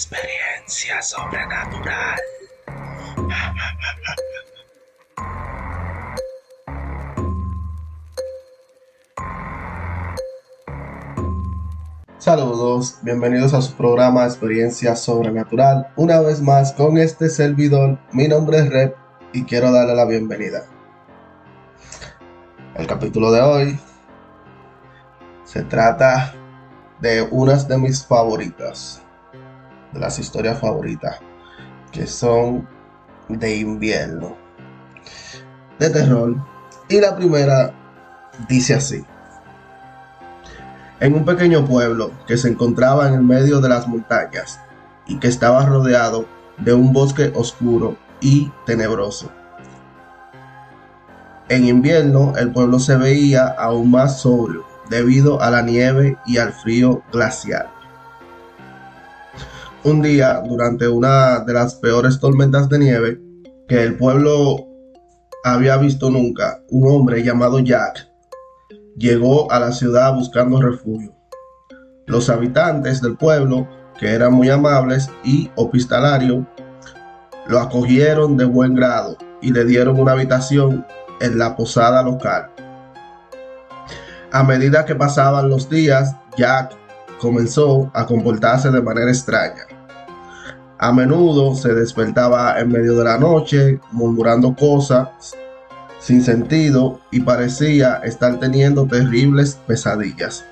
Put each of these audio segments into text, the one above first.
Experiencia sobrenatural. Saludos, bienvenidos a su programa Experiencia Sobrenatural. Una vez más con este servidor, mi nombre es Rep y quiero darle la bienvenida. El capítulo de hoy se trata de unas de mis favoritas, de las historias favoritas, que son de invierno, de terror. Y la primera dice así. En un pequeño pueblo que se encontraba en el medio de las montañas y que estaba rodeado de un bosque oscuro y tenebroso. En invierno el pueblo se veía aún más sobrio debido a la nieve y al frío glacial. Un día, durante una de las peores tormentas de nieve que el pueblo había visto nunca, un hombre llamado Jack llegó a la ciudad buscando refugio. Los habitantes del pueblo, que eran muy amables y hospitalarios, lo acogieron de buen grado y le dieron una habitación en la posada local. A medida que pasaban los días, Jack comenzó a comportarse de manera extraña. A menudo se despertaba en medio de la noche, murmurando cosas sin sentido y parecía estar teniendo terribles pesadillas.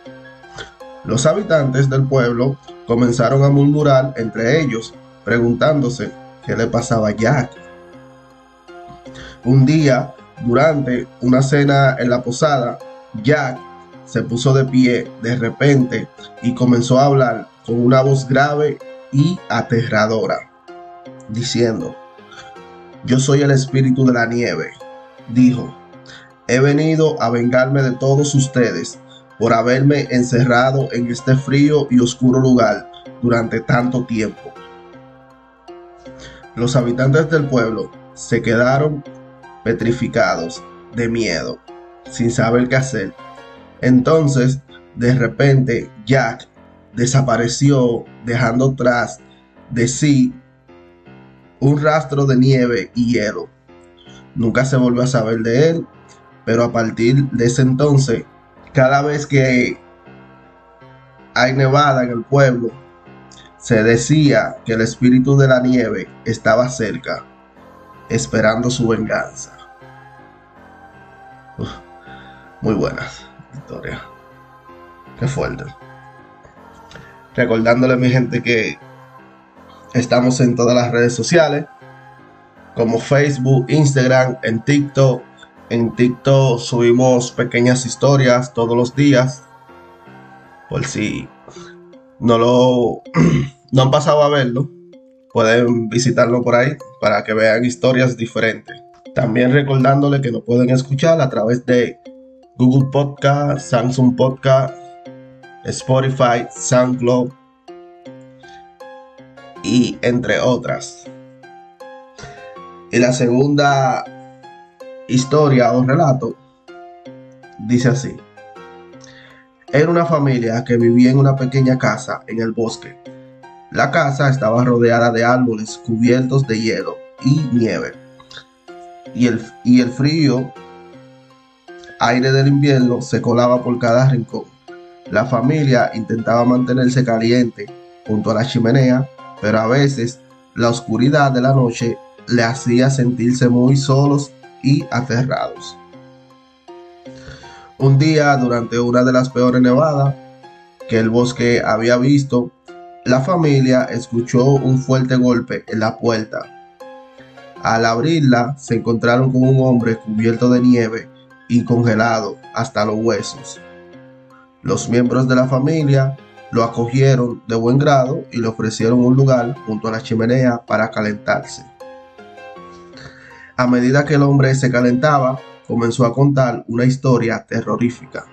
Los habitantes del pueblo comenzaron a murmurar entre ellos, preguntándose qué le pasaba a Jack. Un día, durante una cena en la posada, Jack se puso de pie de repente y comenzó a hablar con una voz grave y aterradora, diciendo, Yo soy el espíritu de la nieve, dijo, he venido a vengarme de todos ustedes por haberme encerrado en este frío y oscuro lugar durante tanto tiempo. Los habitantes del pueblo se quedaron petrificados de miedo, sin saber qué hacer entonces, de repente, Jack desapareció dejando tras de sí un rastro de nieve y hielo. Nunca se volvió a saber de él, pero a partir de ese entonces, cada vez que hay nevada en el pueblo, se decía que el espíritu de la nieve estaba cerca, esperando su venganza. muy buenas historia. Qué fuerte. Recordándole a mi gente que estamos en todas las redes sociales, como Facebook, Instagram, en TikTok. En TikTok subimos pequeñas historias todos los días. Por si no lo no han pasado a verlo, pueden visitarlo por ahí para que vean historias diferentes. También recordándole que nos pueden escuchar a través de Google Podcast, Samsung Podcast, Spotify, SoundCloud y entre otras. Y la segunda historia o relato dice así. Era una familia que vivía en una pequeña casa en el bosque. La casa estaba rodeada de árboles cubiertos de hielo y nieve. Y el, y el frío aire del invierno se colaba por cada rincón. La familia intentaba mantenerse caliente junto a la chimenea, pero a veces la oscuridad de la noche le hacía sentirse muy solos y aterrados. Un día, durante una de las peores nevadas que el bosque había visto, la familia escuchó un fuerte golpe en la puerta. Al abrirla, se encontraron con un hombre cubierto de nieve y congelado hasta los huesos. Los miembros de la familia lo acogieron de buen grado y le ofrecieron un lugar junto a la chimenea para calentarse. A medida que el hombre se calentaba, comenzó a contar una historia terrorífica.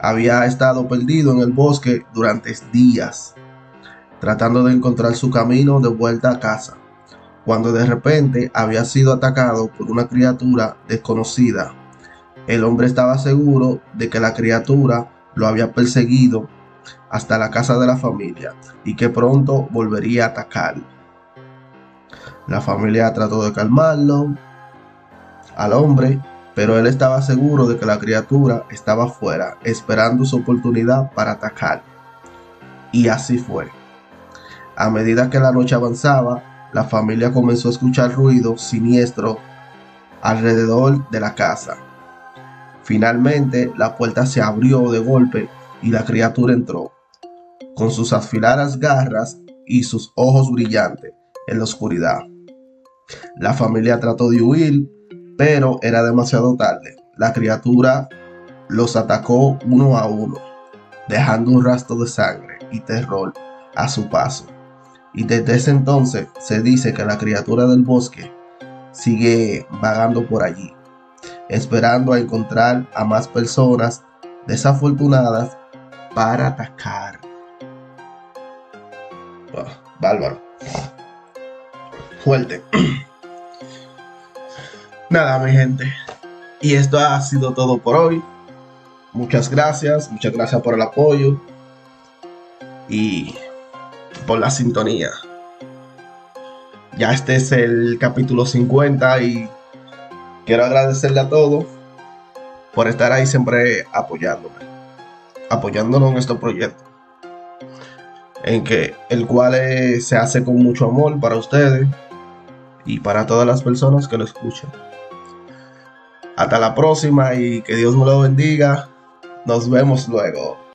Había estado perdido en el bosque durante días, tratando de encontrar su camino de vuelta a casa, cuando de repente había sido atacado por una criatura desconocida el hombre estaba seguro de que la criatura lo había perseguido hasta la casa de la familia y que pronto volvería a atacar. La familia trató de calmarlo al hombre, pero él estaba seguro de que la criatura estaba afuera, esperando su oportunidad para atacar. Y así fue. A medida que la noche avanzaba, la familia comenzó a escuchar ruidos siniestros alrededor de la casa. Finalmente, la puerta se abrió de golpe y la criatura entró, con sus afiladas garras y sus ojos brillantes en la oscuridad. La familia trató de huir, pero era demasiado tarde. La criatura los atacó uno a uno, dejando un rastro de sangre y terror a su paso. Y desde ese entonces se dice que la criatura del bosque sigue vagando por allí, esperando a encontrar a más personas desafortunadas para atacar. bárbaro. Fuerte. Nada, mi gente. Y esto ha sido todo por hoy. Muchas gracias, muchas gracias por el apoyo y por la sintonía. Ya este es el capítulo 50 y quiero agradecerle a todos por estar ahí siempre apoyándome, apoyándonos en este proyecto, en que el cual se hace con mucho amor para ustedes y para todas las personas que lo escuchan. Hasta la próxima y que Dios me lo bendiga. Nos vemos luego.